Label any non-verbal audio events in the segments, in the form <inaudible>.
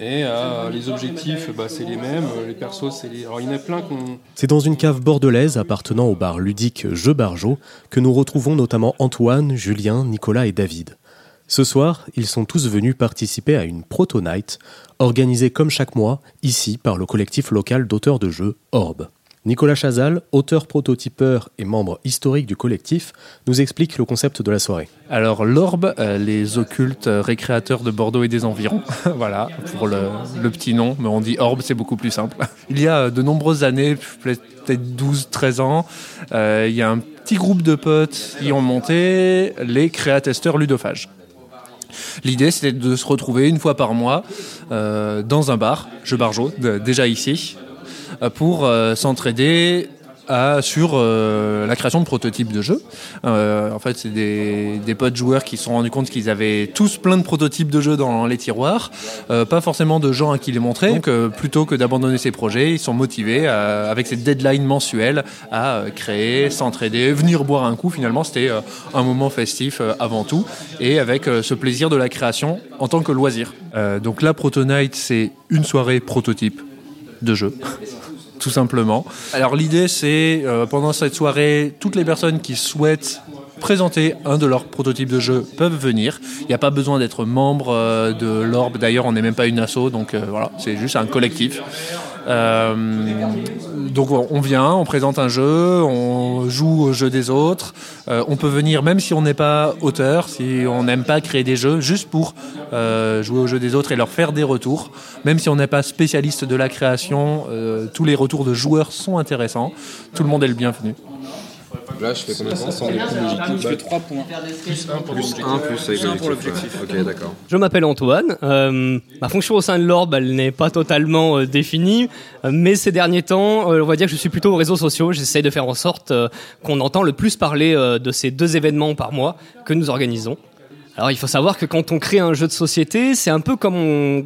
Et euh, les objectifs, bah, c'est les mêmes. Les persos, c'est les. Il y en a plein. C'est dans une cave bordelaise appartenant au bar ludique Jeux Barjo que nous retrouvons notamment Antoine, Julien, Nicolas et David. Ce soir, ils sont tous venus participer à une Proto Night, organisée comme chaque mois, ici, par le collectif local d'auteurs de jeux Orbe. Nicolas Chazal, auteur prototypeur et membre historique du collectif, nous explique le concept de la soirée. Alors l'Orbe, euh, les occultes euh, récréateurs de Bordeaux et des environs, <laughs> voilà, pour le, petit nom, mais on dit Orbe, c'est beaucoup plus simple. <laughs> Il y a euh, de nombreuses années, peut-être 12-13 ans, euh, il y a un petit groupe de potes qui ont monté les créatesteurs ludophages. L'idée, c'était de se retrouver une fois par mois dans un bar, Jeu Barjo, déjà ici, pour euh, s'entraider à- sur euh, la création de prototypes de jeux. Euh, en fait, c'est des, potes joueurs qui se sont rendus compte qu'ils avaient tous plein de prototypes de jeux dans les tiroirs, euh, pas forcément de gens à qui les montrer. Donc, euh, plutôt que d'abandonner ces projets, ils sont motivés avec cette deadline mensuelle à euh, créer, s'entraider, venir boire un coup. Finalement, c'était euh, un moment festif euh, avant tout, et avec euh, ce plaisir de la création en tant que loisir. Euh, donc là, Proto c'est une soirée prototype de jeu tout simplement. Alors l'idée c'est euh, pendant cette soirée, toutes les personnes qui souhaitent présenter un de leurs prototypes de jeu peuvent venir. Il n'y a pas besoin d'être membre euh, de l'Orbe. D'ailleurs, on n'est même pas une asso, donc euh, voilà, c'est juste un collectif. Euh, donc on vient, on présente un jeu, on joue au jeu des autres. Euh, on peut venir même si on n'est pas auteur, si on n'aime pas créer des jeux, juste pour euh, jouer au jeu des autres et leur faire des retours. Même si on n'est pas spécialiste de la création, tous les retours de joueurs sont intéressants. Tout le monde est le bienvenu. Là, je fais combien de sans logiques Tu fais 3 points. Plus 1 pour Plus 1 plus avec l'objectif. ouais. Ok, d'accord. Je m'appelle Antoine. Euh, ma fonction au sein de l'Orbe, elle n'est pas totalement euh, définie, euh, mais ces derniers temps, euh, on va dire que je suis plutôt aux réseaux sociaux. J'essaie de faire en sorte euh, qu'on entend le plus parler euh, de ces deux événements par mois que nous organisons. Alors, il faut savoir que quand on crée un jeu de société, c'est un peu comme on-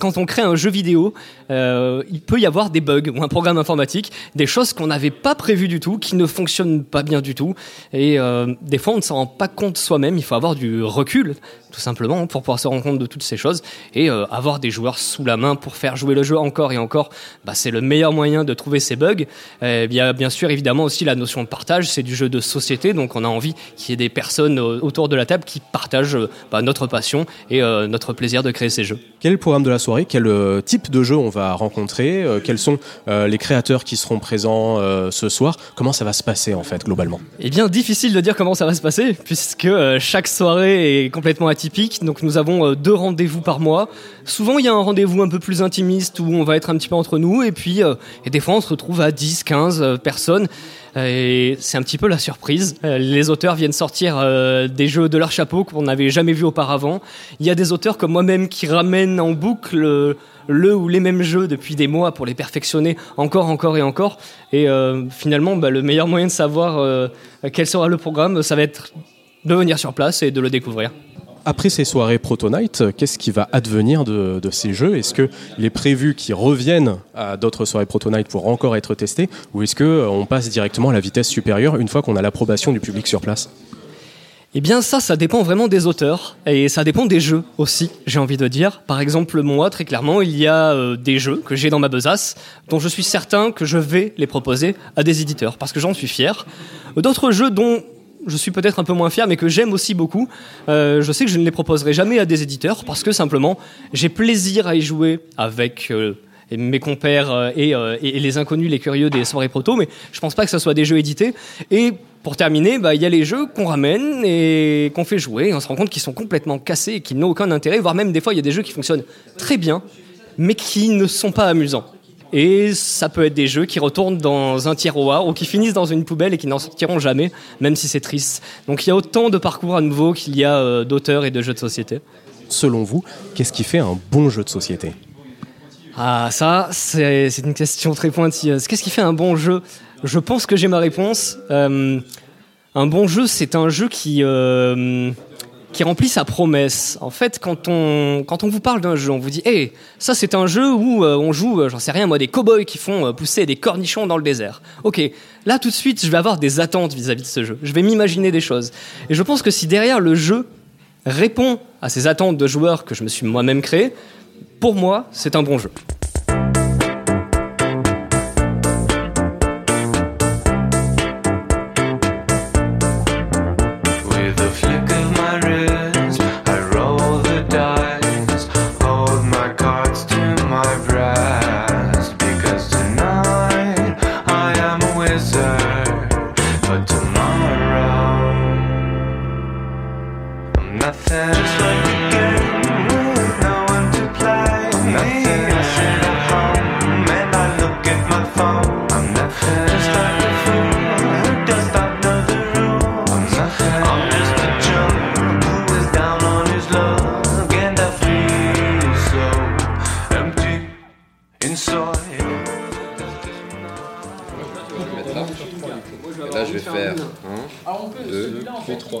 quand on crée un jeu vidéo, euh, il peut y avoir des bugs ou un programme informatique, des choses qu'on n'avait pas prévues du tout, qui ne fonctionnent pas bien du tout. Et euh, des fois, on ne s'en rend pas compte soi-même. Il faut avoir du recul, tout simplement, pour pouvoir se rendre compte de toutes ces choses et euh, avoir des joueurs sous la main pour faire jouer le jeu encore et encore. Bah, c'est le meilleur moyen de trouver ces bugs. Euh, Il y a bien sûr, évidemment, aussi la notion de partage. C'est du jeu de société, donc on a envie qu'il y ait des personnes euh, autour de la table qui partagent euh, bah, notre passion et euh, notre plaisir de créer ces jeux. Quel est le programme de la soirée Quel euh, type de jeu on va rencontrer Euh, Quels sont euh, les créateurs qui seront présents euh, ce soir? Comment ça va se passer en fait globalement? Eh bien, difficile de dire comment ça va se passer, puisque euh, chaque soirée est complètement atypique. Donc, nous avons euh, deux rendez-vous par mois. Souvent, il y a un rendez-vous un peu plus intimiste où on va être un petit peu entre nous, et puis, euh, et des fois, on se retrouve à 10, 15 euh, personnes. Et c'est un petit peu la surprise. Les auteurs viennent sortir des jeux de leur chapeau qu'on n'avait jamais vus auparavant. Il y a des auteurs comme moi-même qui ramènent en boucle le ou les mêmes jeux depuis des mois pour les perfectionner encore, encore et encore. Et finalement, bah, le meilleur moyen de savoir quel sera le programme, ça va être de venir sur place et de le découvrir. Après ces soirées Proto Night, euh, qu'est-ce qui va advenir de, ces jeux? Est-ce qu'il est prévu qu'ils reviennent à d'autres soirées Proto Night pour encore être testés Ou est-ce qu'on passe directement à la vitesse supérieure une fois qu'on a l'approbation du public sur place? Eh bien ça, ça dépend vraiment des auteurs et ça dépend des jeux aussi, j'ai envie de dire. Par exemple, moi, très clairement, il y a euh, des jeux que j'ai dans ma besace dont je suis certain que je vais les proposer à des éditeurs parce que j'en suis fier. D'autres jeux dont je suis peut-être un peu moins fier, mais que j'aime aussi beaucoup. Euh, je sais que je ne les proposerai jamais à des éditeurs parce que simplement j'ai plaisir à y jouer avec euh, mes compères euh, et, euh, et- les inconnus, les curieux des soirées proto, mais je pense pas que ce soit des jeux édités. Et pour terminer, bah, il y a les jeux qu'on ramène et qu'on fait jouer. Et on se rend compte qu'ils sont complètement cassés et qu'ils n'ont aucun intérêt, voire même des fois il y a des jeux qui fonctionnent très bien, mais qui ne sont pas amusants. Et ça peut être des jeux qui retournent dans un tiroir ou qui finissent dans une poubelle et qui n'en sortiront jamais, même si c'est triste. Donc il y a autant de parcours à nouveau qu'il y a euh, d'auteurs et de jeux de société. Selon vous, qu'est-ce qui fait un bon jeu de société? Ah ça, c'est c'est une question très pointilleuse. Qu'est-ce qui fait un bon jeu? Je pense que j'ai ma réponse. Euh, un bon jeu, c'est un jeu qui... euh, qui remplit sa promesse. En fait, quand on, quand on vous parle d'un jeu, on vous dit, hey, ça c'est un jeu où euh, on joue, euh, j'en sais rien, moi, des cow-boys qui font euh, pousser des cornichons dans le désert. Ok, là tout de suite, je vais avoir des attentes vis-à-vis de ce jeu. Je vais m'imaginer des choses. Et je pense que si derrière le jeu répond à ces attentes de joueurs que je me suis moi-même créé, pour moi, c'est un bon jeu.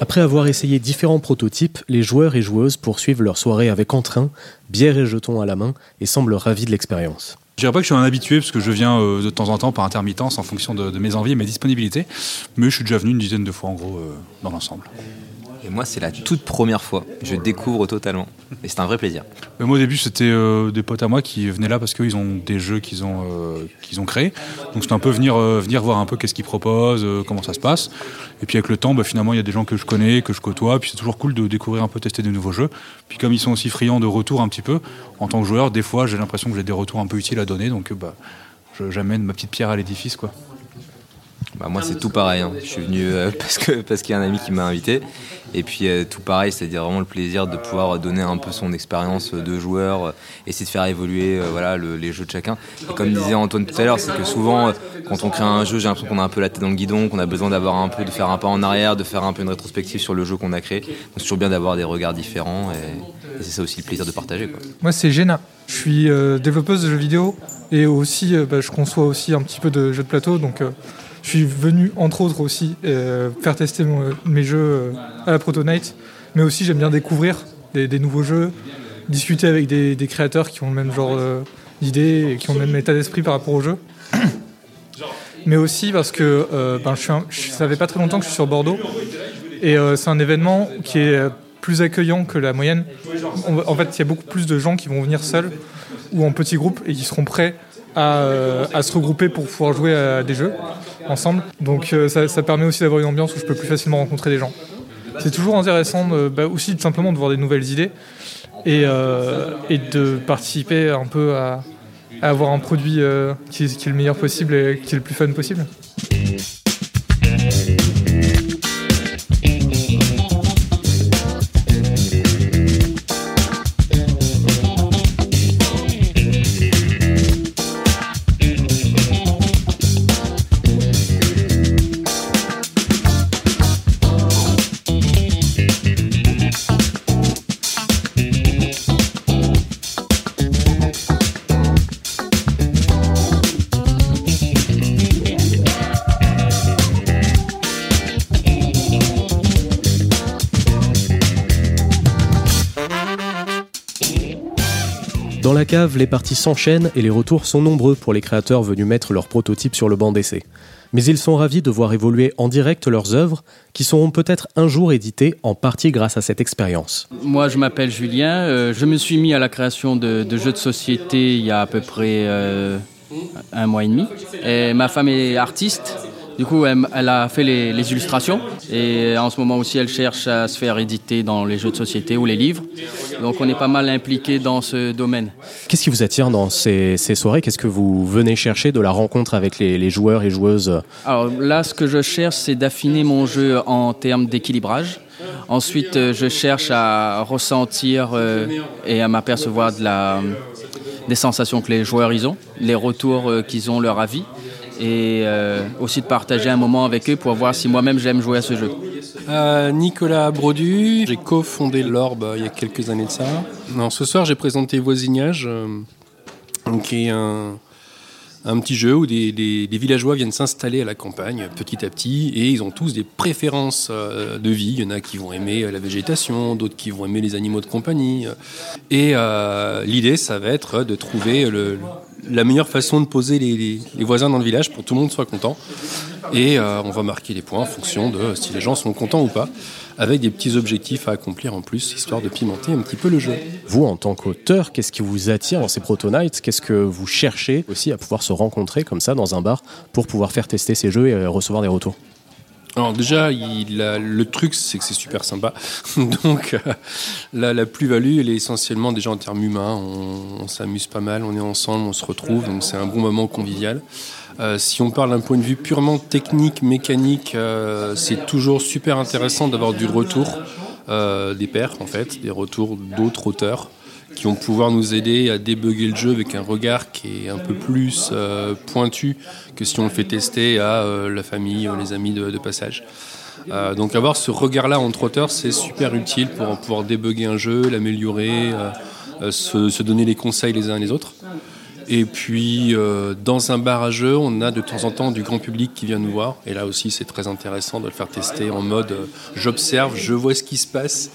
Après avoir essayé différents prototypes, les joueurs et joueuses poursuivent leur soirée avec entrain, bière et jetons à la main, et semblent ravis de l'expérience. Je dirais pas que je suis un habitué parce que je viens euh, de temps en temps par intermittence en fonction de, de mes envies et mes disponibilités, mais je suis déjà venu une dizaine de fois en gros euh, dans l'ensemble. Et moi, c'est la toute première fois. Je découvre totalement. Et c'est un vrai plaisir. Mais moi au début c'était euh, des potes à moi qui venaient là parce qu'ils ont des jeux qu'ils ont, euh, qu'ils ont créés. Donc c'était un peu venir, euh, venir voir un peu qu'est-ce qu'ils proposent, euh, comment ça se passe. Et puis avec le temps, bah, finalement il y a des gens que je connais, que je côtoie. Puis c'est toujours cool de découvrir un peu, tester des nouveaux jeux. Puis comme ils sont aussi friands de retours un petit peu, en tant que joueur, des fois j'ai l'impression que j'ai des retours un peu utiles à donner. Donc euh, bah, j'amène ma petite pierre à l'édifice quoi. Bah, moi, c'est tout pareil. hein. Je suis venu euh, <laughs> parce que parce qu'il y a un ami qui m'a invité. Et puis euh, tout pareil, c'est-à-dire vraiment le plaisir de pouvoir donner un peu son expérience de joueur, euh, essayer de faire évoluer euh, voilà le- les jeux de chacun. Et comme disait Antoine tout à l'heure, c'est que souvent euh, quand on crée un jeu, j'ai l'impression qu'on a un peu la tête dans le guidon, qu'on a besoin d'avoir un peu de faire un pas en arrière, de faire un peu une rétrospective sur le jeu qu'on a créé. Donc c'est toujours bien d'avoir des regards différents et, et c'est ça aussi le plaisir de partager. Quoi. Moi, c'est Jenna. Je suis euh, développeuse de jeux vidéo et aussi, euh, bah, je conçois aussi un petit peu de jeux de plateau. Donc, euh, je suis venu, entre autres, aussi euh, faire tester mon- mes jeux euh, à la Proto Night. Mais aussi, j'aime bien découvrir des, des nouveaux jeux, discuter avec des, des créateurs qui ont le même genre euh, d'idées et qui ont le même état d'esprit par rapport au jeu. <coughs> Mais aussi parce que euh, ben, je suis un- je- ça fait pas très longtemps que je suis sur Bordeaux et c'est un événement qui est plus accueillant que la moyenne. En fait, il y a beaucoup plus de gens qui vont venir seuls ou en petits groupes et qui seront prêts à, à se regrouper pour pouvoir jouer à des jeux Donc euh, ça, permet aussi d'avoir une ambiance où je peux plus facilement rencontrer des gens. C'est toujours intéressant bah, aussi de simplement de voir des nouvelles idées et, euh, de participer un peu à, avoir un produit euh, qui est le meilleur possible et qui est le plus fun possible. La cave, les parties s'enchaînent et les retours sont nombreux pour les créateurs venus mettre leurs prototypes sur le banc d'essai. Mais ils sont ravis de voir évoluer en direct leurs œuvres, qui seront peut-être un jour éditées en partie grâce à cette expérience. Moi, je m'appelle Julien. euh, je me suis mis à la création de, jeux de société il y a à peu près euh, un mois et demi. Et ma femme est artiste, Du coup, elle, elle a fait les, les illustrations et en ce moment aussi, elle cherche à se faire éditer dans les jeux de société ou les livres. Donc, on est pas mal impliqué dans ce domaine. Qu'est-ce qui vous attire dans ces, ces soirées? Qu'est-ce que vous venez chercher de la rencontre avec les, les joueurs et joueuses? Alors là, ce que je cherche, c'est d'affiner mon jeu en termes d'équilibrage. Ensuite, euh, je cherche à ressentir euh, et à m'apercevoir de la, des sensations que les joueurs ils ont, les retours euh, qu'ils ont, leur avis, et euh, aussi de partager un moment avec eux pour voir si moi-même j'aime jouer à ce jeu. Euh, Nicolas Brodu, j'ai cofondé l'Orbe euh, il y a quelques années de ça. Non, ce soir j'ai présenté Voisinage, qui est un, petit jeu où des, villageois viennent s'installer à la campagne petit à petit et ils ont tous des préférences de vie. Il y en a qui vont aimer la végétation, d'autres qui vont aimer les animaux de compagnie. Et l'idée, ça va être de trouver le- la meilleure façon de poser les, voisins dans le village pour que tout le monde soit content. Et euh, on va marquer les points en fonction de si les gens sont contents ou pas, avec des petits objectifs à accomplir en plus, histoire de pimenter un petit peu le jeu. Vous, en tant qu'auteur, qu'est-ce qui vous attire dans ces Protonites Qu'est-ce que vous cherchez aussi à pouvoir se rencontrer comme ça dans un bar pour pouvoir faire tester ces jeux et euh, recevoir des retours? Alors déjà, il a- le truc, c'est que c'est super sympa. <laughs> Donc euh, la, plus-value, elle est essentiellement déjà en termes humains. On, s'amuse pas mal, on est ensemble, on se retrouve, donc c'est un bon moment convivial. Euh, si on parle d'un point de vue purement technique, mécanique, euh, c'est toujours super intéressant d'avoir du retour des pairs, en fait, des retours d'autres auteurs qui vont pouvoir nous aider à débugger le jeu avec un regard qui est un peu plus euh, pointu que si on le fait tester à euh, la famille ou les amis de, passage. Euh, donc avoir ce regard-là entre auteurs, c'est super utile pour pouvoir débugger un jeu, l'améliorer, se, se donner les conseils les uns les autres. Et puis, euh, dans un bar à jeu, on a de temps en temps du grand public qui vient nous voir. Et là aussi, c'est très intéressant de le faire tester en mode euh, j'observe, je vois ce qui se passe.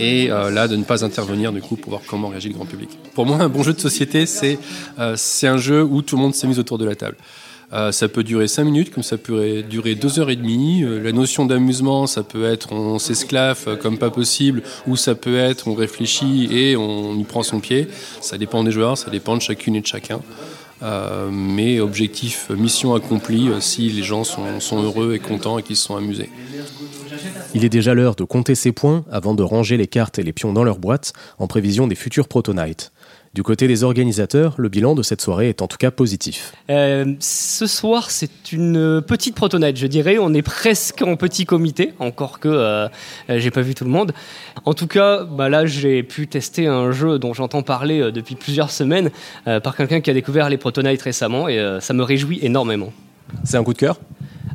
Et euh, là, de ne pas intervenir, du coup, pour voir comment réagit le grand public. Pour moi, un bon jeu de société, c'est un jeu où tout le monde s'amuse autour de la table. Euh, ça peut durer 5 minutes, comme ça peut durer 2 heures et demie. Euh, la notion d'amusement, ça peut être on s'esclaffe euh, comme pas possible, ou ça peut être on réfléchit et on y prend son pied. Ça dépend des joueurs, ça dépend de chacune et de chacun. Mais objectif, mission accomplie si les gens sont, heureux et contents et qu'ils se sont amusés. Il est déjà l'heure de compter ses points avant de ranger les cartes et les pions dans leur boîte en prévision des futurs Protonites. Du côté des organisateurs, le bilan de cette soirée est en tout cas positif. Euh, ce soir, c'est une petite protonite, je dirais. On est presque en petit comité, encore que euh, j'ai pas vu tout le monde. En tout cas, bah là, j'ai pu tester un jeu dont j'entends parler euh, depuis plusieurs semaines euh, par quelqu'un qui a découvert les protonites récemment et euh, ça me réjouit énormément. C'est un coup de cœur?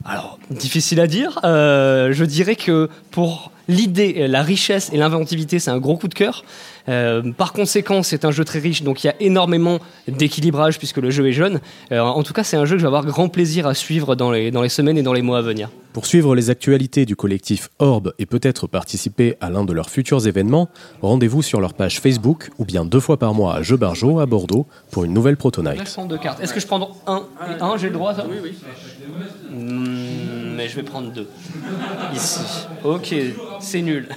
Alors, difficile à dire. Euh, je dirais que pour l'idée, la richesse et l'inventivité, c'est un gros coup de cœur. Euh, par conséquent, c'est un jeu très riche, donc il y a énormément d'équilibrage puisque le jeu est jeune. Euh, en tout cas, c'est un jeu que je vais avoir grand plaisir à suivre dans les, dans les semaines et dans les mois à venir. Pour suivre les actualités du collectif Orbe et peut-être participer à l'un de leurs futurs événements, rendez-vous sur leur page Facebook ou bien deux fois par mois à Jeux Barjo à Bordeaux pour une nouvelle deux cartes. Est-ce que je prends un et un J'ai le droit, ça? Oui, oui. Je vais prendre deux. Ici. Ok, c'est nul.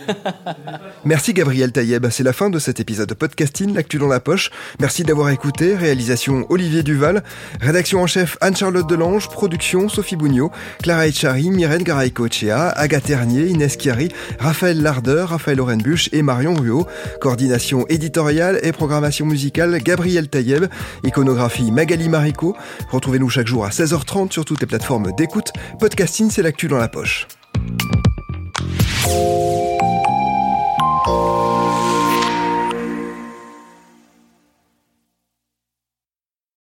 <laughs> Merci Gabriel Taïeb, c'est la fin de cet épisode de podcasting L'actu dans la poche. Merci d'avoir écouté, réalisation Olivier Duval, rédaction en chef Anne-Charlotte Delange, production Sophie Bougnot, Clara Echari, Myrène Garay-Cochea, Agathe Ternier, Inès Chiari, Raphaël Lardeur, Raphaël Orenbuch et Marion Ruot, coordination éditoriale et programmation musicale Gabriel Taïeb, iconographie Magali Marico. Retrouvez-nous chaque jour à 16h30 sur toutes les plateformes d'écoute. Podcasting, c'est l'actu dans la poche.